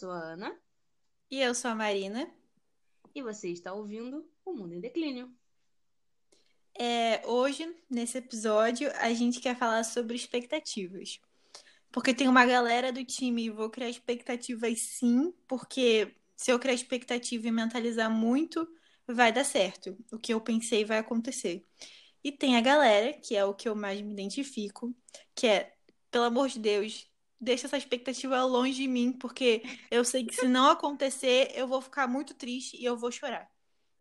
sou a Ana. E eu sou a Marina. E você está ouvindo O Mundo em Declínio. É, hoje, nesse episódio, a gente quer falar sobre expectativas. Porque tem uma galera do time, vou criar expectativas sim, porque se eu criar expectativa e mentalizar muito, vai dar certo. O que eu pensei vai acontecer. E tem a galera, que é o que eu mais me identifico, que é, pelo amor de Deus, deixa essa expectativa longe de mim, porque eu sei que se não acontecer, eu vou ficar muito triste e eu vou chorar.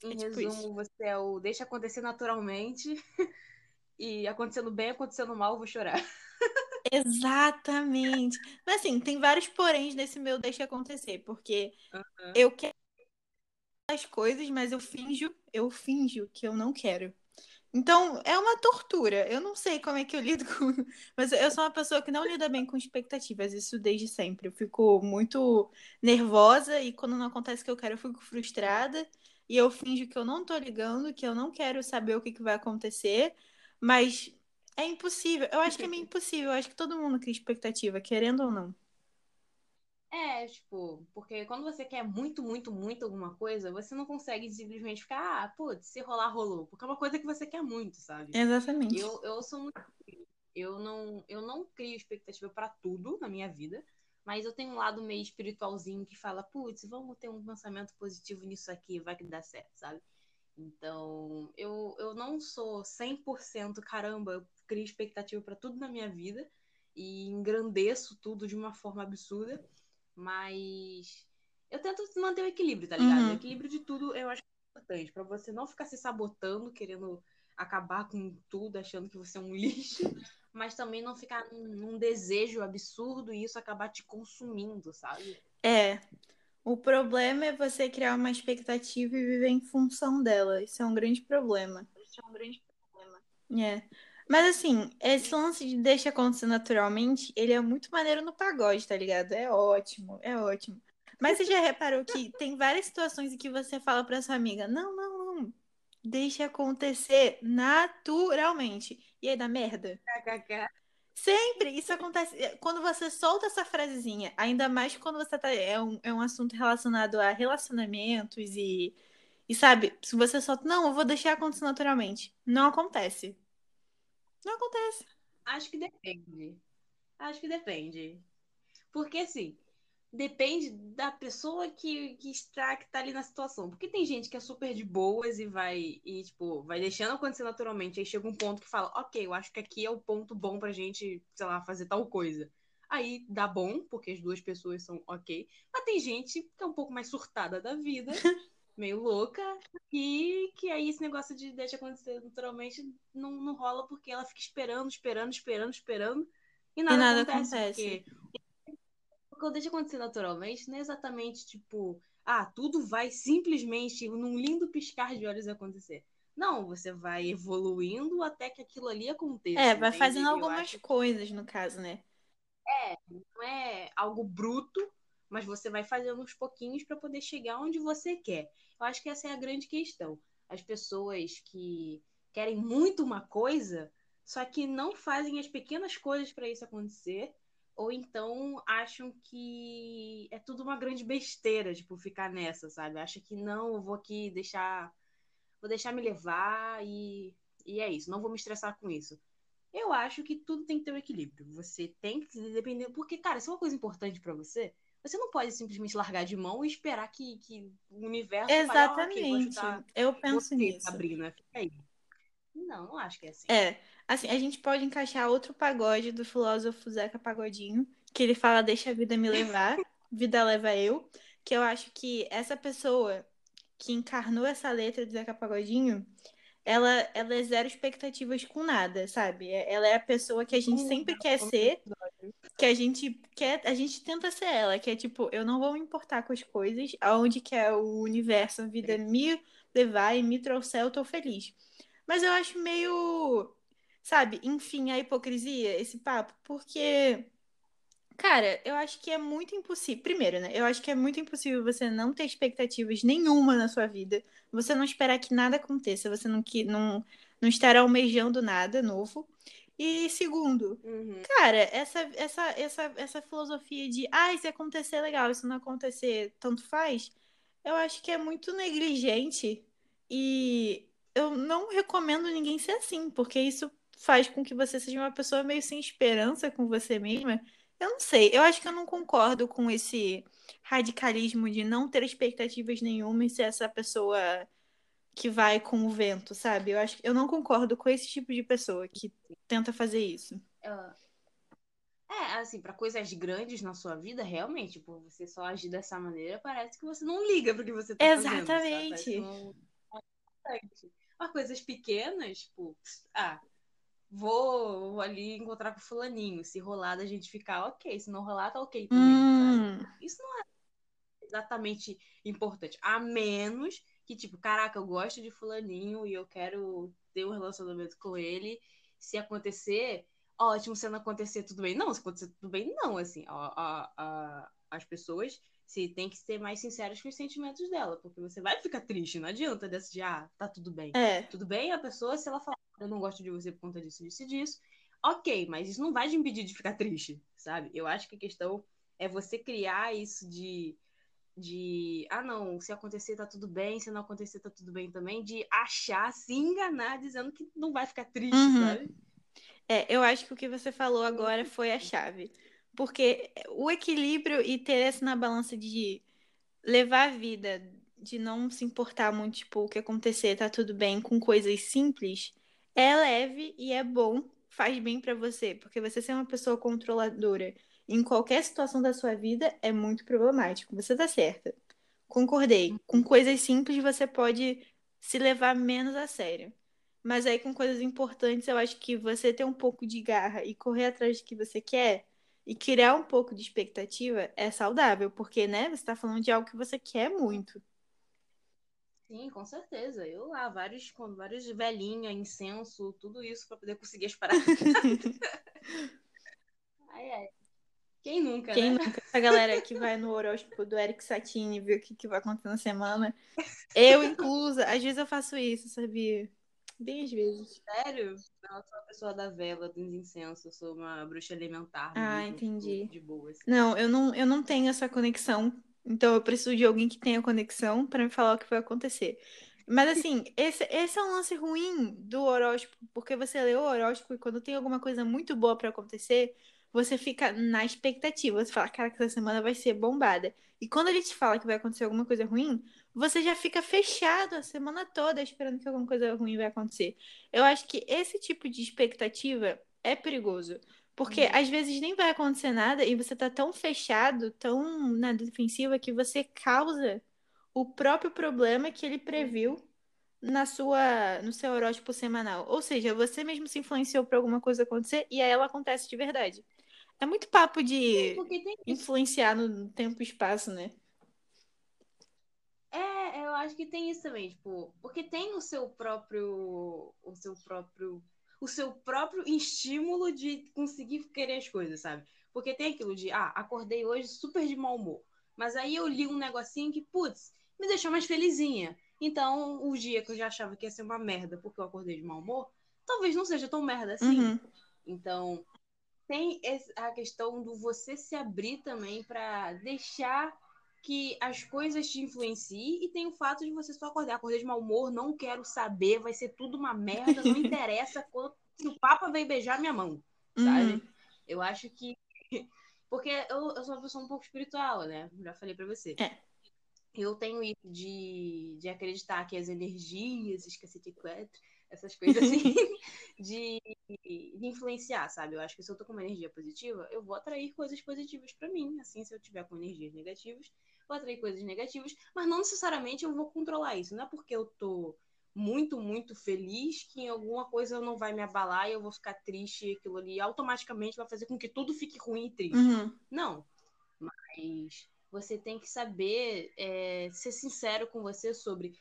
Em é tipo resumo, isso. você é o deixa acontecer naturalmente e acontecendo bem, acontecendo mal, eu vou chorar. Exatamente. Mas assim, tem vários poréns nesse meu deixa acontecer, porque uhum. eu quero as coisas, mas eu finjo, eu finjo que eu não quero. Então, é uma tortura. Eu não sei como é que eu lido com. Mas eu sou uma pessoa que não lida bem com expectativas, isso desde sempre. Eu fico muito nervosa e quando não acontece o que eu quero, eu fico frustrada. E eu finjo que eu não tô ligando, que eu não quero saber o que, que vai acontecer. Mas é impossível. Eu acho que é meio impossível. Eu acho que todo mundo cria expectativa, querendo ou não. É, tipo, porque quando você quer muito, muito, muito alguma coisa, você não consegue simplesmente ficar, ah, putz, se rolar, rolou. Porque é uma coisa que você quer muito, sabe? Exatamente. Eu, eu sou muito. Eu não, eu não crio expectativa para tudo na minha vida, mas eu tenho um lado meio espiritualzinho que fala, putz, vamos ter um pensamento positivo nisso aqui, vai que dá certo, sabe? Então, eu, eu não sou 100% caramba, eu crio expectativa para tudo na minha vida e engrandeço tudo de uma forma absurda. Mas eu tento manter o equilíbrio, tá ligado? Uhum. O equilíbrio de tudo eu acho importante. para você não ficar se sabotando, querendo acabar com tudo, achando que você é um lixo, mas também não ficar num, num desejo absurdo e isso acabar te consumindo, sabe? É. O problema é você criar uma expectativa e viver em função dela. Isso é um grande problema. Isso é um grande problema. É. Mas assim, esse lance de deixa acontecer naturalmente, ele é muito maneiro no pagode, tá ligado? É ótimo, é ótimo. Mas você já reparou que tem várias situações em que você fala pra sua amiga, não, não, não, deixa acontecer naturalmente. E aí dá merda? Sempre, isso acontece. É, quando você solta essa frasezinha, ainda mais quando você tá. É um, é um assunto relacionado a relacionamentos e. E sabe, se você solta, não, eu vou deixar acontecer naturalmente. Não acontece. Não acontece. Acho que depende. Acho que depende. Porque, assim, depende da pessoa que, que, está, que tá ali na situação. Porque tem gente que é super de boas e vai, e, tipo, vai deixando acontecer naturalmente. Aí chega um ponto que fala, ok, eu acho que aqui é o ponto bom pra gente, sei lá, fazer tal coisa. Aí dá bom, porque as duas pessoas são ok. Mas tem gente que é um pouco mais surtada da vida meio louca e que aí esse negócio de deixa acontecer naturalmente não, não rola porque ela fica esperando, esperando, esperando, esperando e nada, e nada acontece. acontece. Porque quando deixa acontecer naturalmente, não é exatamente tipo, ah, tudo vai simplesmente num lindo piscar de olhos acontecer. Não, você vai evoluindo até que aquilo ali aconteça. É, vai entende? fazendo algumas coisas, no caso, né? É, não é algo bruto, mas você vai fazendo uns pouquinhos para poder chegar onde você quer. Eu acho que essa é a grande questão. As pessoas que querem muito uma coisa, só que não fazem as pequenas coisas para isso acontecer, ou então acham que é tudo uma grande besteira, tipo, ficar nessa, sabe? Acha que não, eu vou aqui deixar, vou deixar me levar e, e é isso, não vou me estressar com isso. Eu acho que tudo tem que ter um equilíbrio. Você tem que depender, porque cara, se é uma coisa importante para você, você não pode simplesmente largar de mão e esperar que, que o universo Exatamente. Fale, ah, okay, eu penso você, nisso. Sabrina, fica aí. Não, não acho que é assim. É. Assim, a gente pode encaixar outro pagode do filósofo Zeca Pagodinho, que ele fala deixa a vida me levar, vida leva eu, que eu acho que essa pessoa que encarnou essa letra do Zeca Pagodinho, ela, ela é zero expectativas com nada, sabe? Ela é a pessoa que a gente sempre quer ser, que a gente quer, a gente tenta ser ela, que é tipo, eu não vou me importar com as coisas, aonde que é o universo, a vida me levar e me trouxer, eu tô feliz. Mas eu acho meio, sabe, enfim, a hipocrisia, esse papo, porque Cara, eu acho que é muito impossível. Primeiro, né? Eu acho que é muito impossível você não ter expectativas nenhuma na sua vida. Você não esperar que nada aconteça. Você não, que, não, não estar almejando nada novo. E segundo, Uhum. cara, essa, essa, essa, essa filosofia de, ah, se acontecer, legal, se não acontecer, tanto faz, eu acho que é muito negligente e eu não recomendo ninguém ser assim, porque isso faz com que você seja uma pessoa meio sem esperança com você mesma. Eu não sei, eu acho que eu não concordo com esse radicalismo de não ter expectativas nenhuma e ser essa pessoa que vai com o vento, sabe? Eu acho eu não concordo com esse tipo de pessoa que tenta fazer isso. Ah, É, assim, pra coisas grandes na sua vida, realmente, por você só agir dessa maneira, parece que você não liga pro que você tá fazendo, Exatamente. que importante. Mas coisas pequenas, tipo, ah, vou, vou ali encontrar com fulaninho. Se rolar da gente ficar ok, se não rolar, tá ok também? Hum, Isso não é exatamente importante. A menos que, tipo, caraca, eu gosto de fulaninho e eu quero ter um relacionamento com ele. Se acontecer, ótimo. Se não acontecer, tudo bem. Não, se acontecer tudo bem, não. Assim, as pessoas se tem que ser mais sinceras com os sentimentos dela, porque você vai ficar triste. Não adianta decidir, ah, tá tudo bem. é. Tudo bem, a pessoa, se ela falar, eu não gosto de você por conta disso, disso e disso, ok, mas isso não vai te impedir de ficar triste, sabe? Eu acho que a questão é você criar isso de, de ah, não, se acontecer tá tudo bem, se não acontecer tá tudo bem também, de achar, se enganar, dizendo que não vai ficar triste, Uhum. sabe? É, eu acho que o que você falou agora foi a chave. Porque o equilíbrio e ter essa na balança de levar a vida, de não se importar muito, tipo, o que acontecer, tá tudo bem, com coisas simples, é leve e é bom, faz bem pra você. Porque você ser uma pessoa controladora em qualquer situação da sua vida é muito problemático. Você tá certa. Concordei. Com coisas simples você pode se levar menos a sério. Mas aí com coisas importantes, eu acho que você ter um pouco de garra e correr atrás do que você quer e criar um pouco de expectativa é saudável, porque, né, você tá falando de algo que você quer muito. Sim, com certeza. Eu lá, vários, com vários velhinha, incenso, tudo isso pra poder conseguir as paradas. ai, ai. Quem nunca, Quem né? nunca? Essa galera que vai no horóscopo do Eric Satini ver o que, que vai acontecer na semana. Eu, inclusa, às vezes eu faço isso, sabia? Bem às vezes. Sério? Não, eu sou uma pessoa da vela, dos incensos, eu sou uma bruxa elementar Ah, mesmo, entendi. tipo, de boa. assim. Não, eu não, eu não tenho essa conexão. Então eu preciso de alguém que tenha conexão pra me falar o que vai acontecer. Mas assim, esse, esse é um lance ruim do horóscopo, porque você lê o horóscopo e quando tem alguma coisa muito boa pra acontecer, você fica na expectativa. Você fala, cara, que essa semana vai ser bombada. E quando ele te fala que vai acontecer alguma coisa ruim, você já fica fechado a semana toda esperando que alguma coisa ruim vai acontecer. Eu acho que esse tipo de expectativa é perigoso. Porque Uhum. às vezes nem vai acontecer nada e você tá tão fechado, tão na defensiva, que você causa o próprio problema que ele previu na sua, no seu horóscopo semanal. Ou seja, você mesmo se influenciou para alguma coisa acontecer e aí ela acontece de verdade. É muito papo de tem influenciar no tempo e espaço, né? É, eu acho que tem isso também, tipo, porque tem o seu próprio, o seu próprio, o seu próprio estímulo de conseguir querer as coisas, sabe? Porque tem aquilo de, ah, acordei hoje super de mau humor, mas aí eu li um negocinho que, putz, me deixou mais felizinha. Então, o dia que eu já achava que ia ser uma merda porque eu acordei de mau humor, talvez não seja tão merda assim. Uhum. Então, tem a questão do você se abrir também pra deixar que as coisas te influenciem e tem o fato de você só acordar. Acordei de mau humor, não quero saber, vai ser tudo uma merda, não interessa quando, se o Papa veio beijar minha mão, sabe? Uhum. Eu acho que. Porque eu, eu sou uma pessoa um pouco espiritual, né? Já falei pra você. É. Eu tenho isso de, de acreditar que as energias, esqueci de quatro, essas coisas assim, de, de influenciar, sabe? Eu acho que se eu tô com uma energia positiva, eu vou atrair coisas positivas pra mim. Assim, se eu tiver com energias negativas, vou atrair coisas negativas, mas não necessariamente eu vou controlar isso. Não é porque eu tô muito, muito feliz que em alguma coisa não vai me abalar e eu vou ficar triste e aquilo ali automaticamente vai fazer com que tudo fique ruim e triste. Uhum. Não. Mas você tem que saber é, ser sincero com você sobre.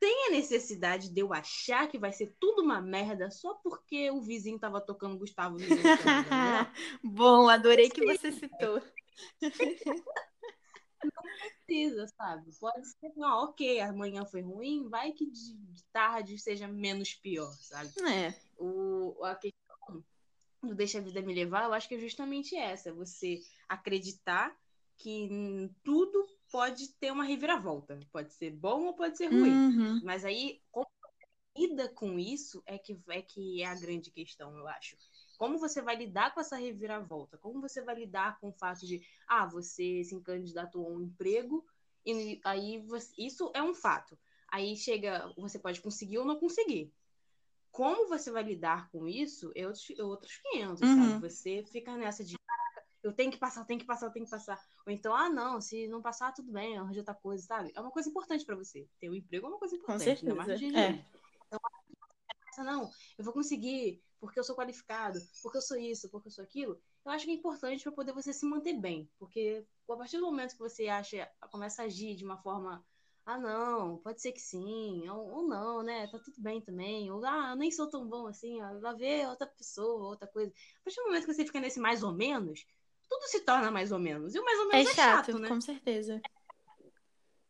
Tem a necessidade de eu achar que vai ser tudo uma merda só porque o vizinho tava tocando Gustavo Lima? Bom, adorei que você citou. precisa, sabe? Pode ser, não, ok, amanhã foi ruim, vai que de tarde seja menos pior, sabe? É. O, a questão do Deixa a Vida Me Levar, eu acho que é justamente essa. Você acreditar que tudo pode ter uma reviravolta. Pode ser bom ou pode ser ruim. Uhum. Mas aí, como você lida com isso é que, é que é a grande questão, eu acho. Como você vai lidar com essa reviravolta? Como você vai lidar com o fato de, ah, você se candidatou a um emprego e aí você, isso é um fato. Aí chega, você pode conseguir ou não conseguir. Como você vai lidar com isso é outros, é outros 500, Uhum. sabe? Você fica nessa de, "Caraca, eu tenho que passar, eu tenho que passar, eu tenho que passar. Ou então, ah, não, se não passar, tudo bem, arranja outra coisa, sabe? É uma coisa importante pra você. Ter um emprego é uma coisa Com importante, mais no certeza. dia de É. Então, essa, não, eu vou conseguir, porque eu sou qualificado, porque eu sou isso, porque eu sou aquilo. Eu acho que é importante pra poder você se manter bem. Porque a partir do momento que você acha, começa a agir de uma forma ah, não, pode ser que sim, ou, ou não, né? Tá tudo bem também. Ou, ah, eu nem sou tão bom assim, ó, vai ver outra pessoa, outra coisa. A partir do momento que você fica nesse mais ou menos, tudo se torna mais ou menos. E o mais ou É menos é, chato, chato, né? com certeza.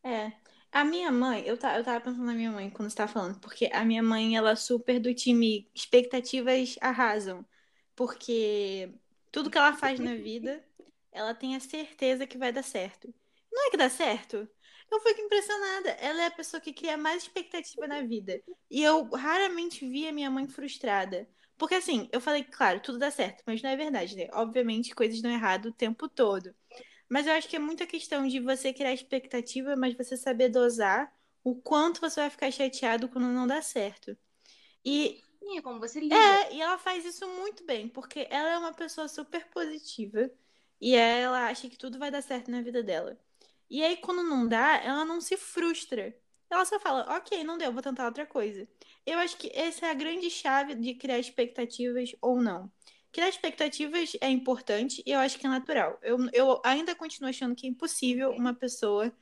É. A minha mãe, eu, ta- eu tava pensando na minha mãe quando você tava falando, porque a minha mãe, ela é super do time expectativas arrasam. Porque tudo que ela faz na vida, ela tem a certeza que vai dar certo. Não é que dá certo? Eu fico impressionada. Ela é a pessoa que cria mais expectativa na vida. E eu raramente vi a minha mãe frustrada. Porque assim, eu falei, claro, tudo dá certo, mas não é verdade, né? Obviamente, coisas dão errado o tempo todo. Mas eu acho que é muita questão de você criar expectativa, mas você saber dosar o quanto você vai ficar chateado quando não dá certo. E é como você lida. é, e ela faz isso muito bem, porque ela é uma pessoa super positiva e ela acha que tudo vai dar certo na vida dela. E aí, quando não dá, ela não se frustra. Ela só fala, ok, não deu, vou tentar outra coisa. Eu acho que essa é a grande chave de criar expectativas ou não. Criar expectativas é importante e eu acho que é natural. Eu, eu ainda continuo achando que é impossível uma pessoa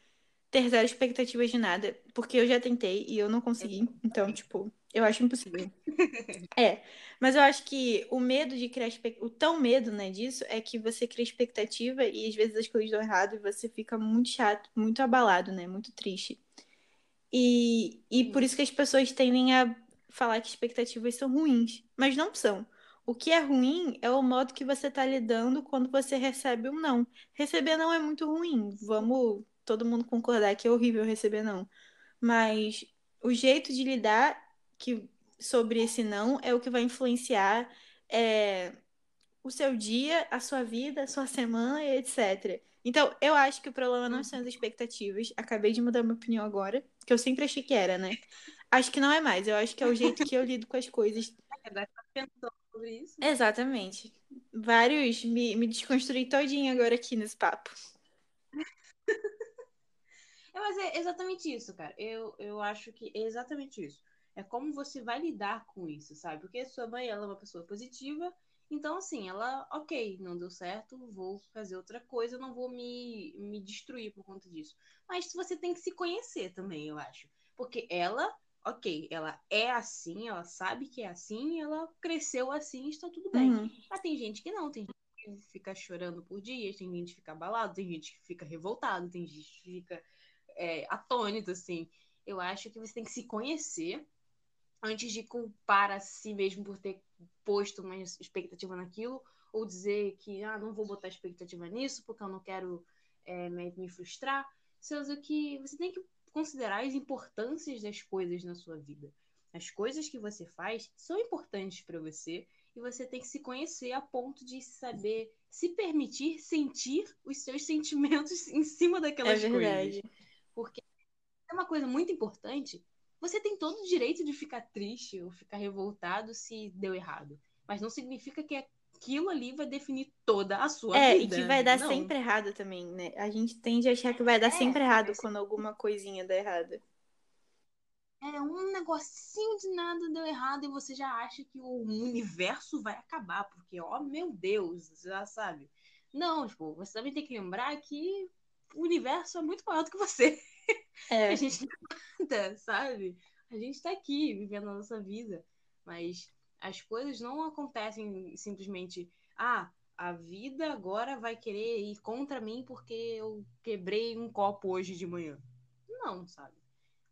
ter zero expectativas de nada, porque eu já tentei e eu não consegui. Então, tipo, eu acho impossível. É, mas eu acho que o medo de criar o tão medo, né, disso é que você cria expectativa e às vezes as coisas dão errado e você fica muito chato, muito abalado, né, muito triste. E, e por isso que as pessoas tendem a falar que expectativas são ruins, mas não são. O que é ruim é o modo que você tá lidando quando você recebe um não. Receber não é muito ruim. Vamos todo mundo concordar que é horrível receber não. Mas o jeito de lidar que sobre esse não é o que vai influenciar é, o seu dia, a sua vida, a sua semana etc. Então, eu acho que o problema não são as expectativas. Acabei de mudar minha opinião agora, que eu sempre achei que era, né? Acho que não é mais. Eu acho que é o jeito que eu lido com as coisas. Agora pensando sobre isso. Exatamente. Vários. Me, me desconstruí todinho agora aqui nesse papo. É, mas é exatamente isso, cara. Eu, eu acho que é exatamente isso. É como você vai lidar com isso, sabe? Porque sua mãe, ela é uma pessoa positiva, então, assim, ela, ok, não deu certo, vou fazer outra coisa, não vou me, me destruir por conta disso. Mas você tem que se conhecer também, eu acho. Porque ela, ok, ela é assim, ela sabe que é assim, ela cresceu assim, está tudo bem. Uhum. Mas tem gente que não, tem gente que fica chorando por dias, tem gente que fica abalado, tem gente que fica revoltado, tem gente que fica é, atônito, assim. Eu acho que você tem que se conhecer antes de culpar a si mesmo por ter posto uma expectativa naquilo, ou dizer que, ah, não vou botar expectativa nisso porque eu não quero é, me, me frustrar. Sendo que você tem que considerar as importâncias das coisas na sua vida. As coisas que você faz são importantes para você e você tem que se conhecer a ponto de saber se permitir sentir os seus sentimentos em cima É daquelas verdade. coisas. Porque é uma coisa muito importante. Você tem todo o direito de ficar triste ou ficar revoltado se deu errado. Mas não significa que aquilo ali vai definir toda a sua É, e vida. que vai dar Não. sempre errado também, né? A gente tende a achar que vai dar É, sempre errado quando alguma coisinha dá errado. É um negocinho de nada deu errado e você já acha que o universo vai acabar, porque, ó, meu Deus, já sabe. Não, tipo, você também tem que lembrar que o universo é muito maior do que você. É, A gente não é nada, sabe? A gente tá aqui vivendo a nossa vida, mas as coisas não acontecem simplesmente, ah, a vida agora vai querer ir contra mim porque eu quebrei um copo hoje de manhã. Não, sabe?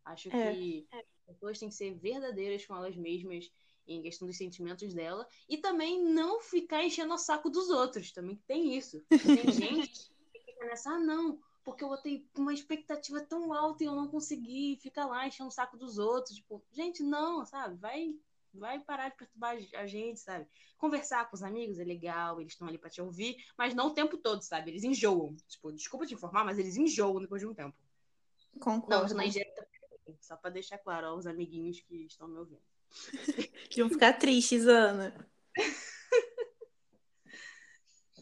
Acho É. que as pessoas têm que ser verdadeiras com elas mesmas em questão dos sentimentos dela. E também não ficar enchendo o saco dos outros. Também tem isso. Tem gente que fica nessa, ah, não, porque eu botei uma expectativa tão alta e eu não consegui. Fica lá enchendo o saco dos outros. Tipo, gente, não, sabe? Vai vai parar de perturbar a gente, sabe? Conversar com os amigos é legal, eles estão ali para te ouvir, mas não o tempo todo, sabe? Eles enjoam. Tipo, desculpa te informar, mas eles enjoam depois de um tempo. Concordo. Não, também. Só para deixar claro aos amiguinhos que estão me ouvindo. Que vão ficar tristes, Ana.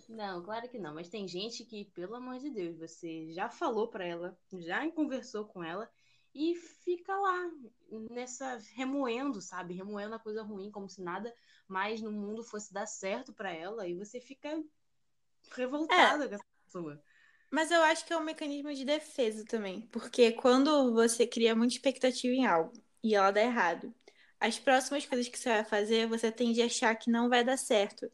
Não, claro que não. Mas tem gente que, pelo amor de Deus, você já falou para ela, já conversou com ela e fica lá nessa remoendo, sabe? Remoendo a coisa ruim, como se nada mais no mundo fosse dar certo para ela e você fica revoltada é. com essa pessoa. Mas eu acho que é um mecanismo de defesa também, porque quando você cria muita expectativa em algo e ela dá errado, as próximas coisas que você vai fazer, você tende a achar que não vai dar certo.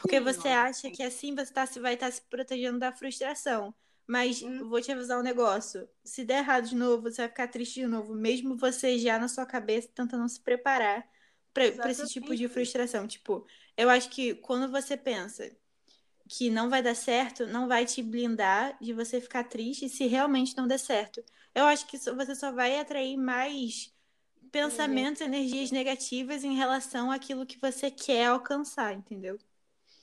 Porque você acha que assim você tá, vai estar tá se protegendo da frustração. Mas hum. vou te avisar um negócio. Se der errado de novo, você vai ficar triste de novo, mesmo você já na sua cabeça tentando se preparar para esse tipo de frustração. Tipo, eu acho que quando você pensa que não vai dar certo, não vai te blindar de você ficar triste se realmente não der certo. Eu acho que você só vai atrair mais pensamentos, energias negativas em relação àquilo que você quer alcançar, entendeu?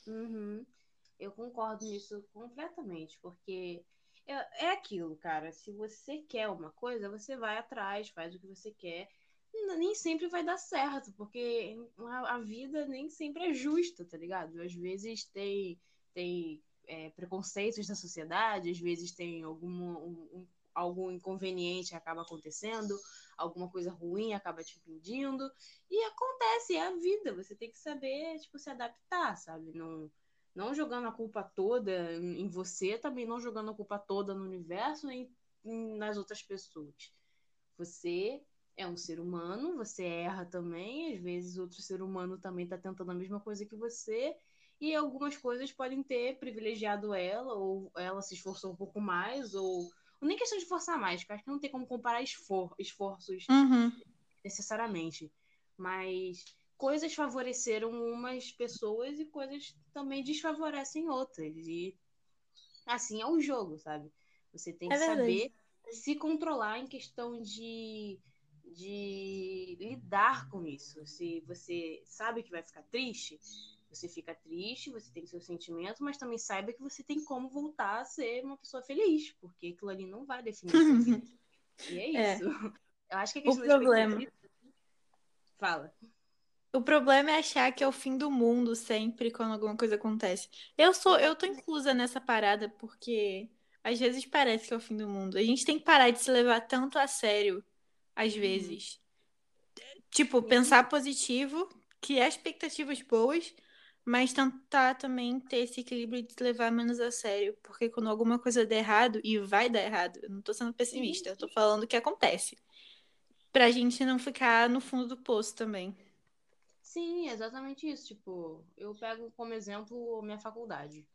Uhum. Eu concordo nisso completamente, porque é, é aquilo, cara. Se você quer uma coisa, você vai atrás, faz o que você quer. Nem sempre vai dar certo, porque a, a vida nem sempre é justa, tá ligado? Às vezes tem, tem é, preconceitos da sociedade, às vezes tem algum, um, algum inconveniente que acaba acontecendo, alguma coisa ruim acaba te impedindo, e acontece, é a vida, você tem que saber, tipo, se adaptar, sabe? Não, não jogando a culpa toda em você, também não jogando a culpa toda no universo nem nas outras pessoas. Você é um ser humano, você erra também, às vezes outro ser humano também está tentando a mesma coisa que você, e algumas coisas podem ter privilegiado ela, ou ela se esforçou um pouco mais, ou nem questão de forçar mais, porque acho que não tem como comparar esfor esforços uhum. necessariamente. Mas coisas favoreceram umas pessoas e coisas também desfavorecem outras. E assim é o jogo, sabe? Você tem que é saber se controlar em questão de, de lidar com isso. Se você sabe que vai ficar triste, você fica triste, você tem seu sentimento, mas também saiba que você tem como voltar a ser uma pessoa feliz, porque aquilo ali não vai definir sua vida. E é, é. isso. É. Eu acho que a questão o problema. Fala. O problema é achar que é o fim do mundo sempre quando alguma coisa acontece. Eu sou, eu tô inclusa nessa parada porque às vezes parece que é o fim do mundo. A gente tem que parar de se levar tanto a sério às uhum. vezes. Tipo, pensar positivo, criar expectativas boas, mas tentar também ter esse equilíbrio de levar menos a sério, porque quando alguma coisa der errado, e vai dar errado, eu não tô sendo pessimista, eu tô falando o que acontece. Pra gente não ficar no fundo do poço também. Sim, exatamente isso. Tipo, eu pego como exemplo minha faculdade.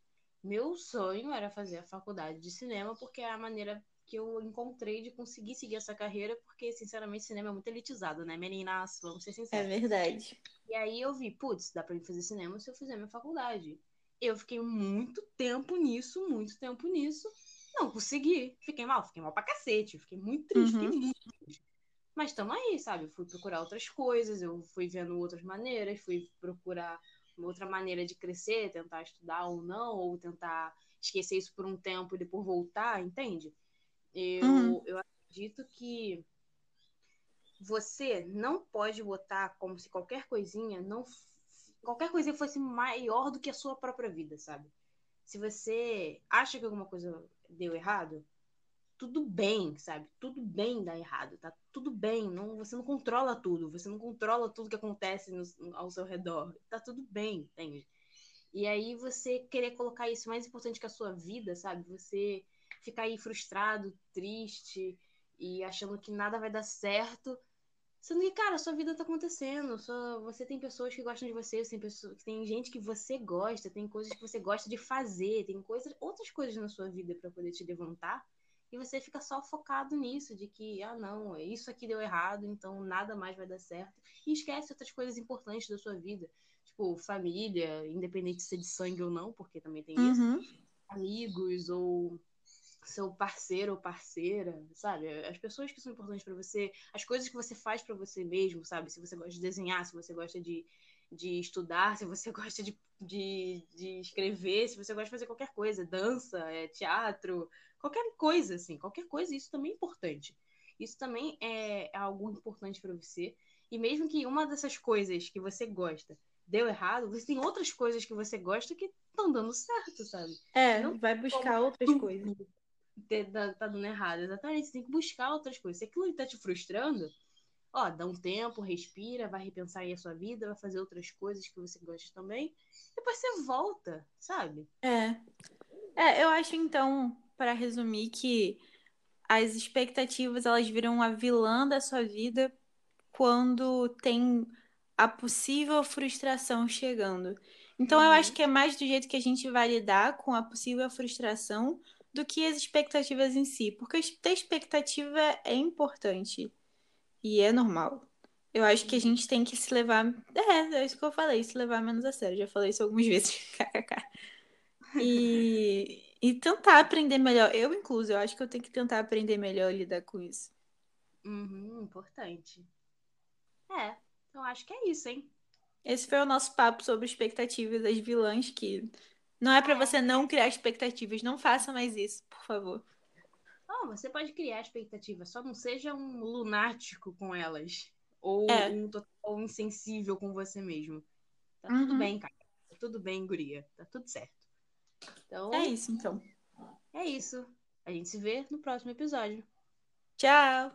Meu sonho era fazer a faculdade de cinema porque é a maneira que eu encontrei de conseguir seguir essa carreira, porque, sinceramente, cinema é muito elitizado, né? Meninas, vamos ser sinceros. É verdade. E aí eu vi, putz, dá pra mim fazer cinema se eu fizer minha faculdade. Eu fiquei muito tempo nisso, muito tempo nisso. Não consegui. Fiquei mal, fiquei mal pra cacete. Fiquei muito triste, uhum. fiquei muito triste. Mas estamos aí, sabe? Eu fui procurar outras coisas, eu fui vendo outras maneiras, fui procurar outra maneira de crescer, tentar estudar ou não, ou tentar esquecer isso por um tempo e depois voltar, entende? Eu, uhum. eu acredito que você não pode botar como se qualquer coisinha não qualquer coisinha fosse maior do que a sua própria vida, sabe? Se você acha que alguma coisa deu errado, tudo bem, sabe? Tudo bem dar errado, tá tudo bem. Não, você não controla tudo, você não controla tudo que acontece no, ao seu redor. Tá tudo bem, entende? E aí você querer colocar isso mais importante que a sua vida, sabe? Você ficar aí frustrado, triste e achando que nada vai dar certo. Sendo que, cara, a sua vida tá acontecendo. Só, você tem pessoas que gostam de você, tem, pessoas, tem gente que você gosta, tem coisas que você gosta de fazer, tem coisas, outras coisas na sua vida para poder te levantar E você fica só focado nisso, de que, ah, não, isso aqui deu errado, então nada mais vai dar certo. E esquece outras coisas importantes da sua vida. Tipo, família, independente de ser de sangue ou não, porque também tem Uhum. isso. Amigos ou seu parceiro ou parceira, sabe? As pessoas que são importantes pra você, as coisas que você faz pra você mesmo, sabe? Se você gosta de desenhar, se você gosta de, de estudar, se você gosta de, de, de escrever, se você gosta de fazer qualquer coisa, dança, é, teatro, qualquer coisa, assim, qualquer coisa, isso também é importante. Isso também é algo importante pra você. E mesmo que uma dessas coisas que você gosta deu errado, você tem outras coisas que você gosta que estão dando certo, sabe? É, Não vai buscar outras coisas. Ter- tá, dando errado. Exatamente, você tem que buscar outras coisas. Se aquilo tá te frustrando, ó, dá um tempo, respira, vai repensar aí a sua vida, vai fazer outras coisas que você gosta também. Depois você volta, sabe? É. É, eu acho então, para resumir, que as expectativas elas viram a vilã da sua vida quando tem a possível frustração chegando. Então eu Uhum. acho que é mais do jeito que a gente vai lidar com a possível frustração do que as expectativas em si, porque ter expectativa é importante e é normal. Eu acho que a gente tem que se levar. É, é isso que eu falei, se levar menos a sério. Já falei isso algumas vezes. kkk. E, e tentar aprender melhor. Eu, incluso, eu acho que eu tenho que tentar aprender melhor a lidar com isso. Uhum, importante. É, eu acho que é isso, hein? Esse foi o nosso papo sobre expectativas das vilãs, que não é para você não criar expectativas. Não faça mais isso, por favor. Não, você pode criar expectativas, só não seja um lunático com elas. Ou é. um total insensível com você mesmo. Tá uhum. tudo bem, cara. Tá tudo bem, guria. Tá tudo certo. Então, é isso, então. É isso. A gente se vê no próximo episódio. Tchau!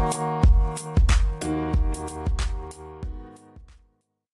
you